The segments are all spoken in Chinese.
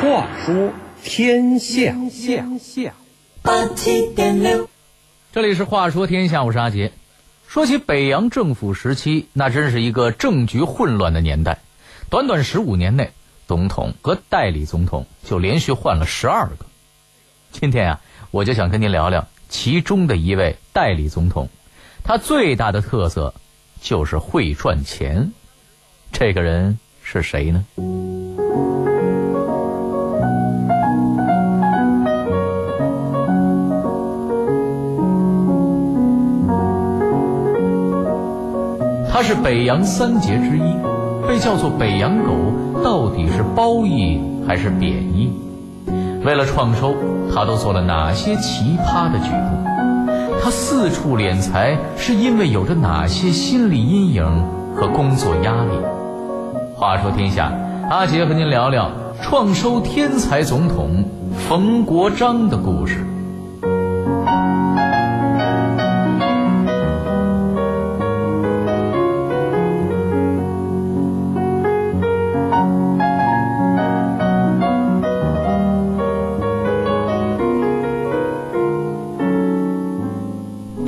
话说天下，天下八七点六，这里是话说天下，我是阿杰。说起北洋政府时期，那真是一个政局混乱的年代。短短十五年内，总统和代理总统就连续换了十二个。今天啊，我就想跟您聊聊其中的一位代理总统，他最大的特色就是会赚钱。这个人是谁呢？他是北洋三杰之一，被叫做北洋狗，到底是褒义还是贬义？为了创收，他都做了哪些奇葩的举动？他四处敛财，是因为有着哪些心理阴影和工作压力？话说天下，阿杰和您聊聊创收天才总统冯国璋的故事。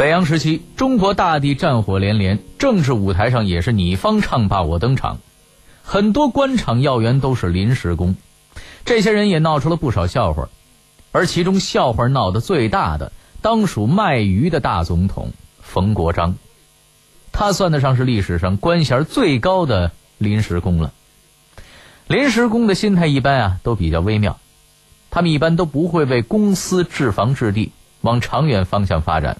北洋时期，中国大地战火连连，政治舞台上也是你方唱罢我登场，很多官场要员都是临时工，这些人也闹出了不少笑话，而其中笑话闹得最大的，当属卖鱼的大总统冯国璋，他算得上是历史上官衔最高的临时工了。临时工的心态一般啊都比较微妙，他们一般都不会为公司置房置地，往长远方向发展。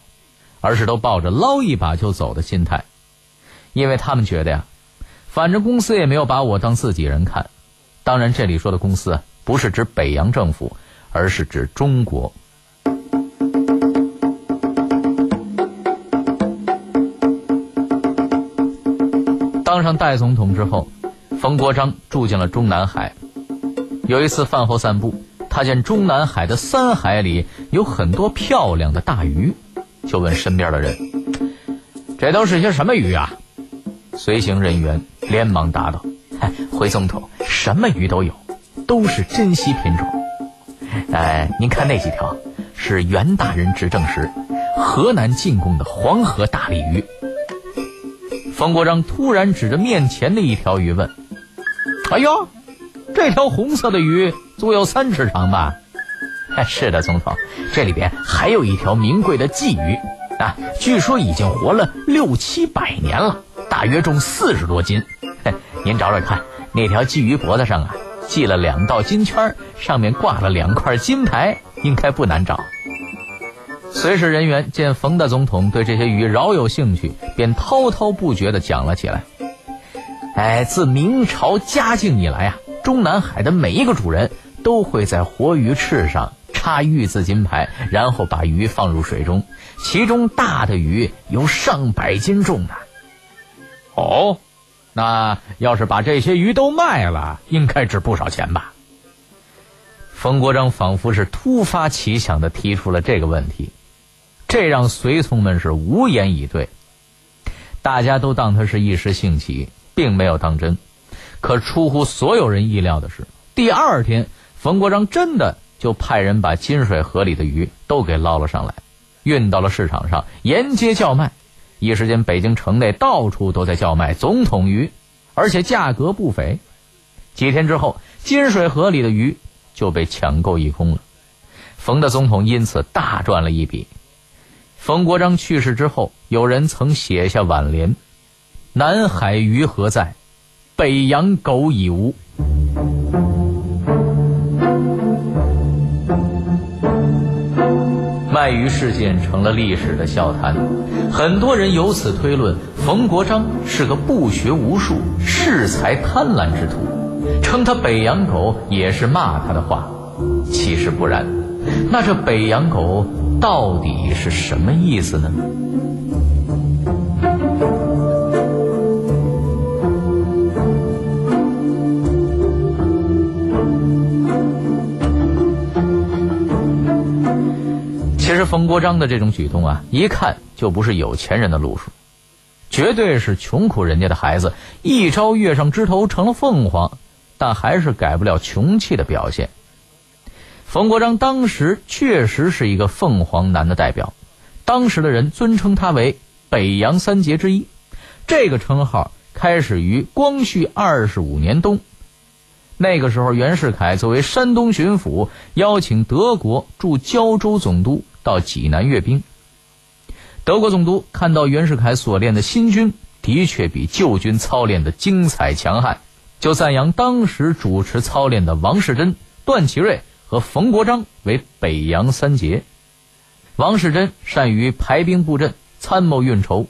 而是都抱着捞一把就走的心态，因为他们觉得呀，反正公司也没有把我当自己人看。当然，这里说的公司，不是指北洋政府，而是指中国。当上代总统之后，冯国璋住进了中南海。有一次饭后散步，他见中南海的三海里有很多漂亮的大鱼。就问身边的人：“这都是些什么鱼啊？”随行人员连忙答道：“ 回总统，什么鱼都有，都是珍稀品种。哎，您看那几条，是袁大人执政时河南进贡的黄河大鲤鱼。”冯国璋突然指着面前的一条鱼问：“哎呦，这条红色的鱼足有三尺长吧？” 是的，总统，这里边还有一条名贵的鲫鱼，啊，据说已经活了六七百年了，大约重四十多斤。您找找看，那条鲫鱼脖子上啊系了两道金圈，上面挂了两块金牌，应该不难找。随侍人员见冯大总统对这些鱼饶有兴趣，便滔滔不绝地讲了起来。哎，自明朝嘉靖以来啊，中南海的每一个主人都会在活鱼翅上。插玉字金牌，然后把鱼放入水中，其中大的鱼有上百斤重的。哦，那要是把这些鱼都卖了，应该值不少钱吧？冯国璋仿佛是突发奇想的提出了这个问题，这让随从们是无言以对。大家都当他是一时兴起，并没有当真。可出乎所有人意料的是，第二天冯国璋真的。就派人把金水河里的鱼都给捞了上来，运到了市场上沿街叫卖。一时间，北京城内到处都在叫卖总统鱼，而且价格不菲。几天之后，金水河里的鱼就被抢购一空了。冯的总统因此大赚了一笔。冯国璋去世之后，有人曾写下挽联：“南海鱼何在？北洋狗已无。”卖鱼事件成了历史的笑谈，很多人由此推论冯国璋是个不学无术、恃才贪婪之徒，称他北洋狗也是骂他的话。其实不然，那这北洋狗到底是什么意思呢？冯国璋的这种举动啊，一看就不是有钱人的路数，绝对是穷苦人家的孩子，一朝跃上枝头成了凤凰，但还是改不了穷气的表现。冯国璋当时确实是一个凤凰男的代表，当时的人尊称他为北洋三杰之一。这个称号开始于光绪二十五年冬，那个时候袁世凯作为山东巡抚，邀请德国驻胶州总督到济南阅兵。德国总督看到袁世凯所练的新军的确比旧军操练的精彩强悍，就赞扬当时主持操练的王士珍、段祺瑞。和冯国璋为北洋三杰，王士珍善于排兵布阵、参谋运筹，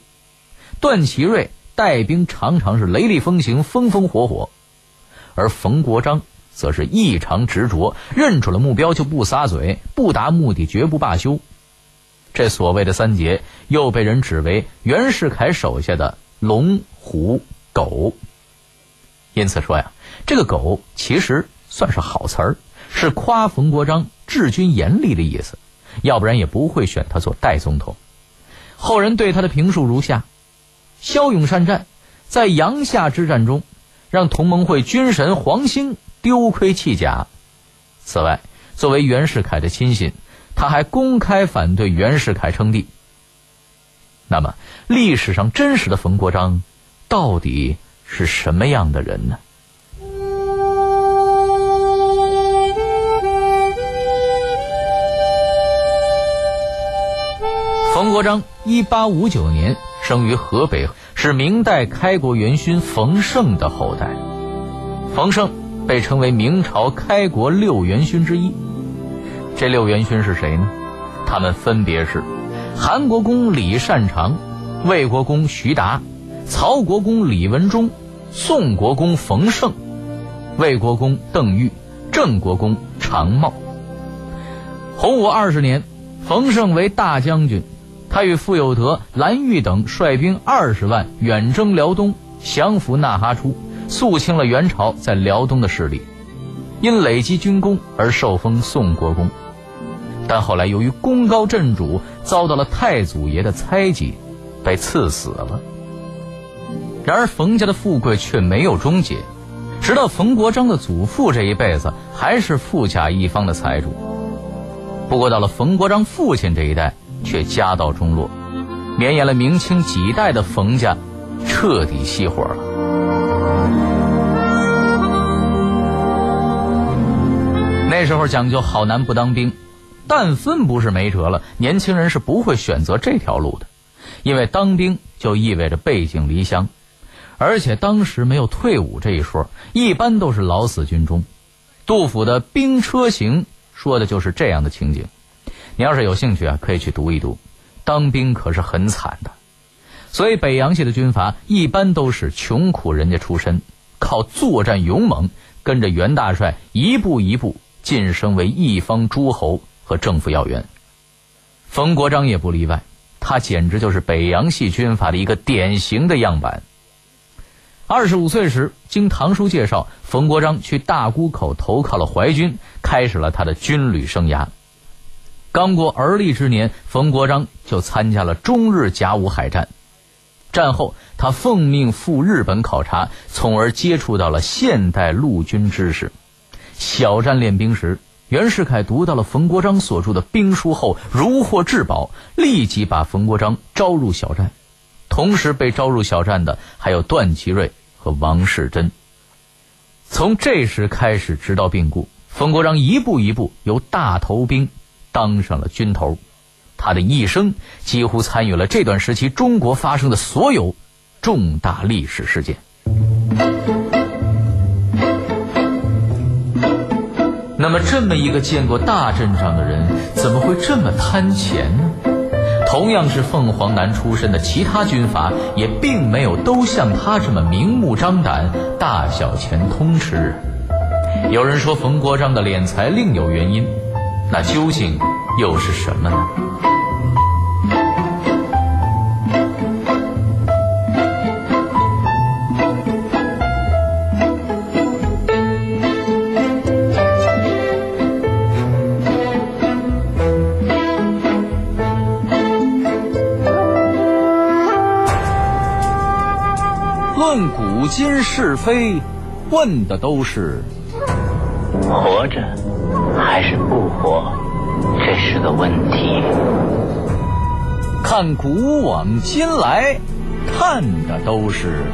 段祺瑞带兵常常是雷厉风行、风风火火，而冯国璋则是异常执着，认准了目标就不撒嘴，不达目的绝不罢休。这所谓的三杰，又被人指为袁世凯手下的龙、虎、狗。因此说呀，这个“狗”其实算是好词儿。是夸冯国璋治军严厉的意思，要不然也不会选他做代总统。后人对他的评述如下：骁勇善战，在阳夏之战中，让同盟会军神黄兴丢盔弃甲。此外，作为袁世凯的亲信，他还公开反对袁世凯称帝。那么，历史上真实的冯国璋到底是什么样的人呢？冯国璋一八五九年生于河北，是明代开国元勋冯胜的后代。冯胜被称为明朝开国六元勋之一。这六元勋是谁呢？他们分别是：韩国公李善长、魏国公徐达、曹国公李文忠、宋国公冯胜、魏国公邓愈、郑国公常茂。洪武二十年，冯胜为大将军。他与傅有德、蓝玉等率兵二十万远征辽东，降服纳哈出，肃清了元朝在辽东的势力，因累积军功而受封宋国公。但后来由于功高震主，遭到了太祖爷的猜忌，被赐死了。然而冯家的富贵却没有终结，直到冯国璋的祖父这一辈子还是富甲一方的财主。不过到了冯国璋父亲这一代。却家道中落，绵延了明清几代的冯家，彻底熄火了。那时候讲究好男不当兵，但分不是没辙了，年轻人是不会选择这条路的，因为当兵就意味着背井离乡，而且当时没有退伍这一说，一般都是老死军中。杜甫的《兵车行》说的就是这样的情景。你要是有兴趣啊，可以去读一读。当兵可是很惨的，所以北洋系的军阀一般都是穷苦人家出身，靠作战勇猛，跟着袁大帅一步一步晋升为一方诸侯和政府要员。冯国璋也不例外，他简直就是北洋系军阀的一个典型的样板。二十五岁时，经堂叔介绍，冯国璋去大沽口投靠了淮军，开始了他的军旅生涯。刚过而立之年，冯国璋就参加了中日甲午海战。战后，他奉命赴日本考察，从而接触到了现代陆军知识。小站练兵时，袁世凯读到了冯国璋所著的兵书后，如获至宝，立即把冯国璋招入小站。同时被招入小站的还有段祺瑞和王士珍。从这时开始，直到病故，冯国璋一步一步由大头兵。当上了军头，他的一生几乎参与了这段时期中国发生的所有重大历史事件。那么，这么一个见过大阵仗的人，怎么会这么贪钱呢？同样是凤凰男出身的其他军阀，也并没有都像他这么明目张胆、大小钱通吃。有人说，冯国璋的敛财另有原因。那究竟又是什么呢？论古今是非，问的都是活着还是不活，这是个问题。看古往今来，看的都是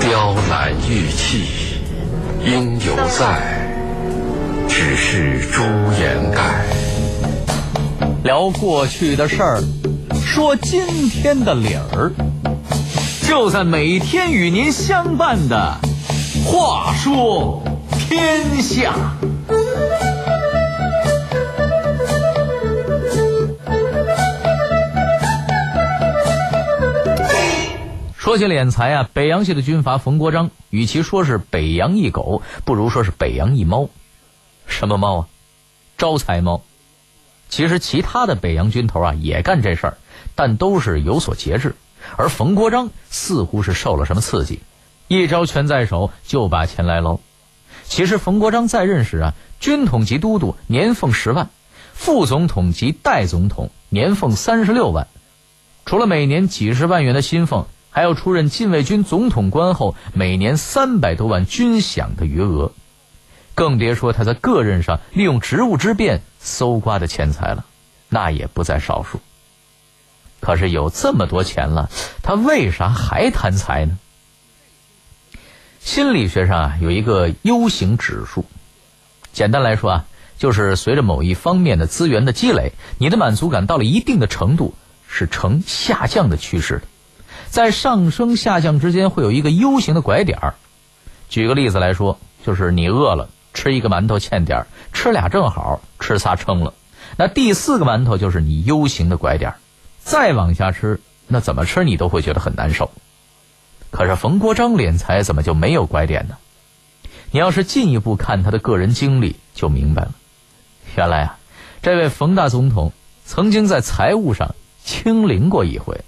雕栏玉砌，应犹在，只是朱颜改。聊过去的事儿，说今天的理儿，就在每天与您相伴的《话说天下》。说起敛财啊，北洋系的军阀冯国璋，与其说是北洋一狗，不如说是北洋一猫。什么猫啊？招财猫。其实其他的北洋军头啊也干这事儿，但都是有所节制。而冯国璋似乎是受了什么刺激，一招拳在手就把钱来捞。其实冯国璋在任时啊，军统级都督年俸十万，副总统及代总统年俸三十六万，除了每年几十万元的薪俸。还要出任禁卫军总统官后，每年三百多万军饷的余额，更别说他在个人上利用职务之便搜刮的钱财了，那也不在少数。可是有这么多钱了，他为啥还贪财呢？心理学上啊有一个 U 型指数，简单来说啊，就是随着某一方面的资源的积累，你的满足感到了一定的程度，是呈下降的趋势的。在上升下降之间会有一个 U 型的拐点儿。举个例子来说，就是你饿了，吃一个馒头欠点儿，吃俩正好，吃仨撑了。那第四个馒头就是你 U 型的拐点儿，再往下吃，那怎么吃你都会觉得很难受。可是冯国璋敛财怎么就没有拐点呢？你要是进一步看他的个人经历，就明白了。原来啊，这位冯大总统曾经在财务上清零过一回。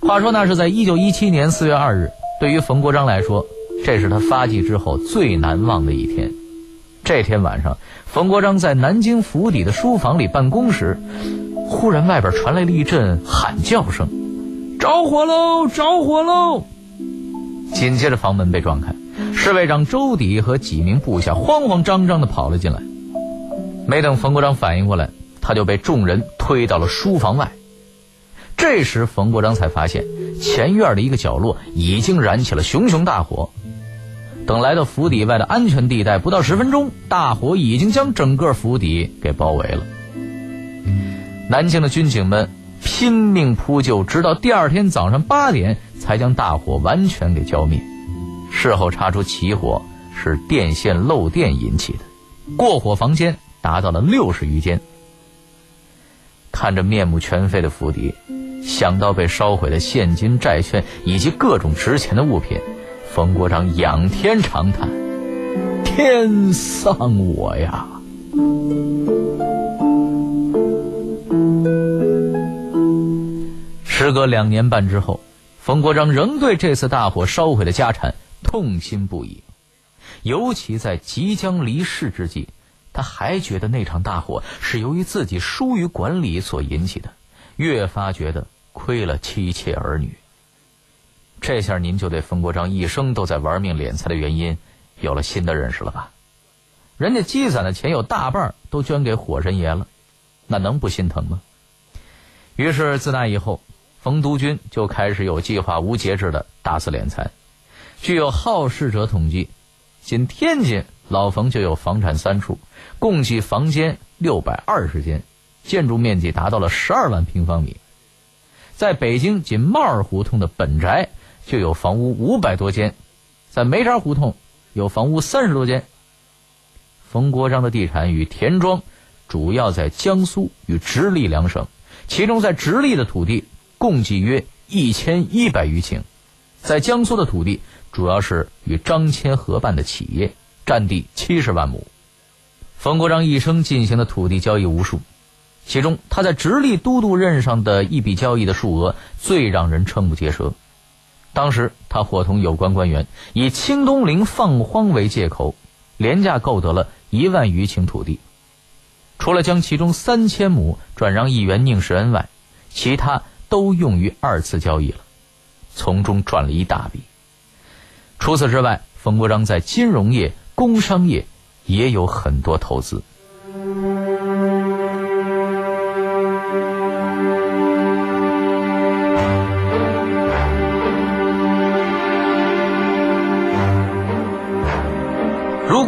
话说那是在一九一七年四月二日，对于冯国璋来说，这是他发迹之后最难忘的一天。这天晚上，冯国璋在南京府邸的书房里办公时，忽然外边传来了一阵喊叫声：“着火喽！着火喽！”紧接着房门被撞开，侍卫长周底和几名部下慌慌张张地跑了进来。没等冯国璋反应过来，他就被众人推到了书房外。这时，冯国璋才发现前院的一个角落已经燃起了熊熊大火。等来到府邸外的安全地带，不到十分钟，大火已经将整个府邸给包围了。南京的军警们拼命扑救，直到第二天早上八点才将大火完全给浇灭。事后查出起火是电线漏电引起的，过火房间达到了六十余间。看着面目全非的府邸。想到被烧毁的现金、债券以及各种值钱的物品，冯国璋仰天长叹：“天丧我呀！”时隔两年半之后，冯国璋仍对这次大火烧毁的家产痛心不已，尤其在即将离世之际，他还觉得那场大火是由于自己疏于管理所引起的，越发觉得。亏了妻妾儿女，这下您就对冯国璋一生都在玩命敛财的原因有了新的认识了吧？人家积攒的钱有大半都捐给火神爷了，那能不心疼吗？于是自那以后，冯督军就开始有计划、无节制的大肆敛财。据有好事者统计，仅天津老冯就有房产三处，共计房间六百二十间，建筑面积达到了十二万平方米。在北京仅帽儿胡同的本宅就有房屋五百多间，在梅渣胡同有房屋三十多间。冯国璋的地产与田庄主要在江苏与直隶两省，其中在直隶的土地共计约一千一百余顷，在江苏的土地主要是与张骞合办的企业，占地七十万亩。冯国璋一生进行的土地交易无数。其中，他在直隶都督任上的一笔交易的数额最让人瞠目结舌。当时，他伙同有关官员以清东陵放荒为借口，廉价购得了一万余顷土地。除了将其中三千亩转让议员宁世恩外，其他都用于二次交易了。从中赚了一大笔。除此之外，冯国璋在金融业、工商业也有很多投资。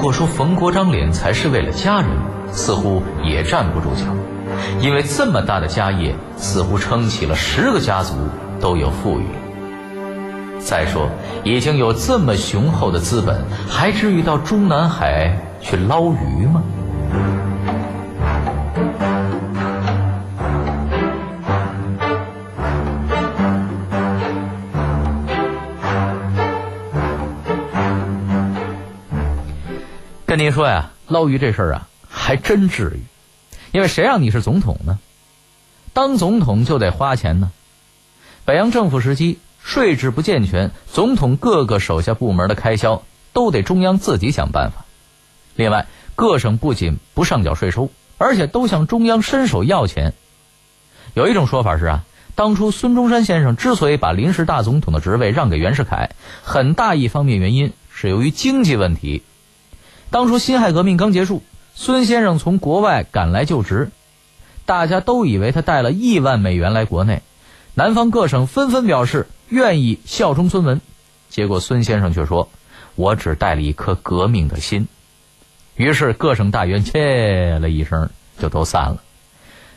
果说冯国璋敛财是为了家人，似乎也站不住脚，因为这么大的家业，似乎撑起了十个家族都有富裕。再说，已经有这么雄厚的资本，还至于到中南海去捞鱼吗？跟您说呀，捞鱼这事儿啊，还真至于，因为谁让你是总统呢？当总统就得花钱呢。北洋政府时期。税制不健全，总统各个手下部门的开销都得中央自己想办法。另外，各省不仅不上缴税收，而且都向中央伸手要钱。有一种说法是啊，当初孙中山先生之所以把临时大总统的职位让给袁世凯，很大一方面原因是由于经济问题。当初辛亥革命刚结束，孙先生从国外赶来就职，大家都以为他带了亿万美元来国内，南方各省纷纷表示。愿意效忠孙文，结果孙先生却说：“我只带了一颗革命的心。”于是各省大员切了一声，就都散了。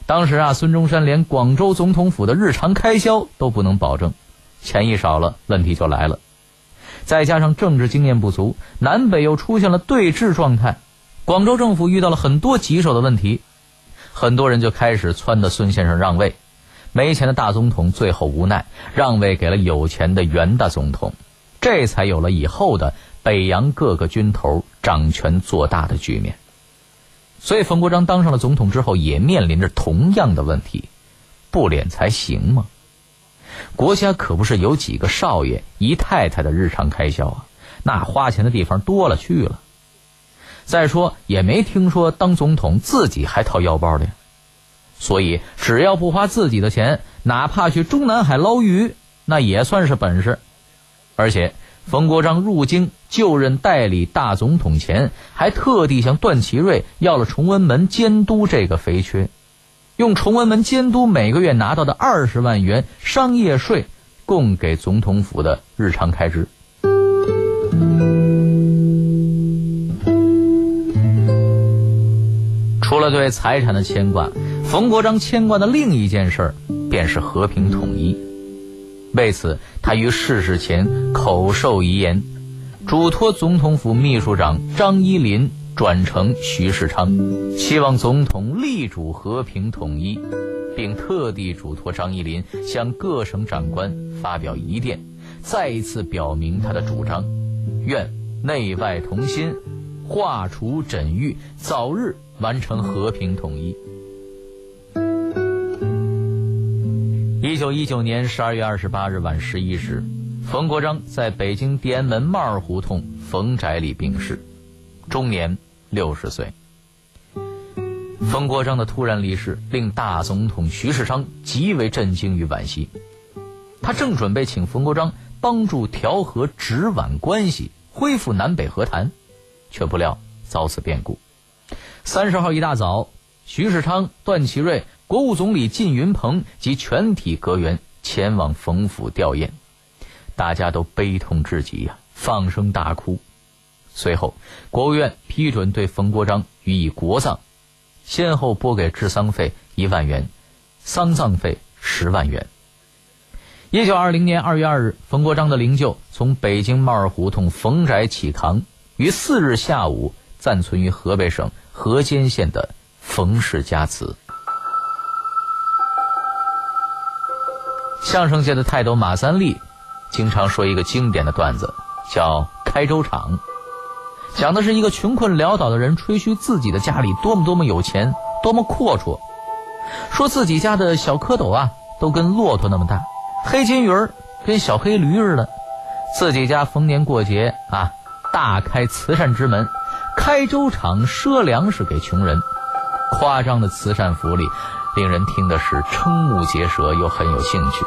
当时啊，孙中山连广州总统府的日常开销都不能保证，钱一少了，问题就来了。再加上政治经验不足，南北又出现了对峙状态，广州政府遇到了很多棘手的问题，很多人就开始撺掇孙先生让位。没钱的大总统最后无奈让位给了有钱的袁大总统，这才有了以后的北洋各个军头掌权做大的局面。所以冯国璋当上了总统之后，也面临着同样的问题：不敛财行吗？国家可不是有几个少爷姨太太的日常开销啊，那花钱的地方多了去了。再说，也没听说当总统自己还掏腰包的。所以，只要不花自己的钱，哪怕去中南海捞鱼，那也算是本事。而且，冯国璋入京就任代理大总统前，还特地向段祺瑞要了崇文门监督这个肥缺，用崇文门监督每个月拿到的二十万元商业税，供给总统府的日常开支。除了对财产的牵挂。冯国璋牵挂的另一件事儿，便是和平统一。为此，他于逝世前口授遗言，嘱托总统府秘书长张一林转呈徐世昌，希望总统力主和平统一，并特地嘱托张一林向各省长官发表遗电，再一次表明他的主张，愿内外同心，化除枕玉，早日完成和平统一。一九一九年十二月二十八日晚十一时，冯国璋在北京地安门帽儿胡同冯宅里病逝，终年六十岁。冯国璋的突然离世令大总统徐世昌极为震惊与惋惜，他正准备请冯国璋帮助调和直皖关系，恢复南北和谈，却不料遭此变故。三十号一大早，徐世昌、段祺瑞。国务总理靳云鹏及全体阁员前往冯府吊唁，大家都悲痛至极呀，放声大哭。随后，国务院批准对冯国璋予以国葬，先后拨给治丧费一万元，丧葬费十万元。一九二零年二月二日，冯国璋的灵柩从北京帽儿胡同冯宅起扛，于四日下午暂存于河北省河间县的冯氏家祠。相声界的泰斗马三立，经常说一个经典的段子，叫“开粥厂”，讲的是一个穷困潦倒的人吹嘘自己的家里多么多么有钱，多么阔绰，说自己家的小蝌蚪啊都跟骆驼那么大，黑金鱼儿跟小黑驴似的，自己家逢年过节啊大开慈善之门，开粥厂赊粮食给穷人，夸张的慈善福利。令人听的是瞠目结舌，又很有兴趣。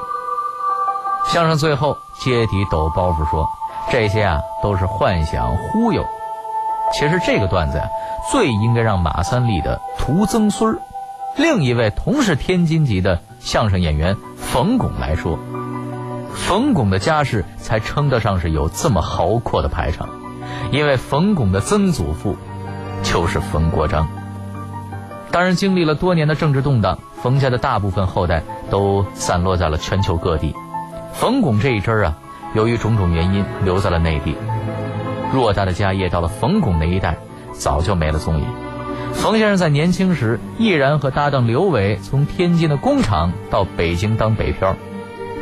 相声最后揭底抖包袱说，这些啊都是幻想忽悠。其实这个段子呀，最应该让马三立的徒曾孙儿，另一位同是天津籍的相声演员冯巩来说。冯巩的家世才称得上是有这么豪阔的排场，因为冯巩的曾祖父就是冯国璋。当然，经历了多年的政治动荡，冯家的大部分后代都散落在了全球各地。冯巩这一支啊，由于种种原因留在了内地。偌大的家业到了冯巩那一代，早就没了踪影。冯先生在年轻时毅然和搭档刘伟从天津的工厂到北京当北漂。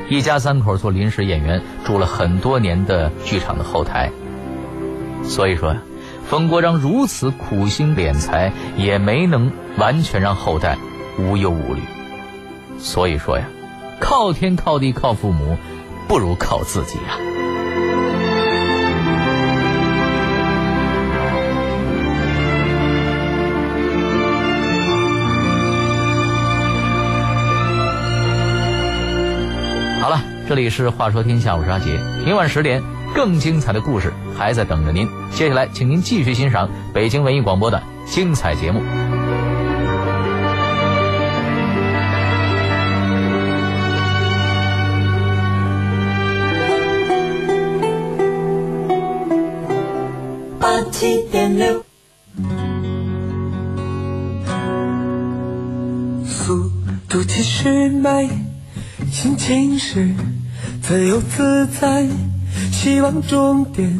一家三口做临时演员，住了很多年的剧场的后台。所以说呀，冯国璋如此苦心敛财，也没能完全让后代无忧无虑。所以说呀，靠天靠地靠父母，不如靠自己呀。这里是《话说天下》，我是阿杰。明晚十点，更精彩的故事还在等着您。接下来，请您继续欣赏北京文艺广播的精彩节目。八七点六，速度七十迈，心情是。自由自在，希望终点。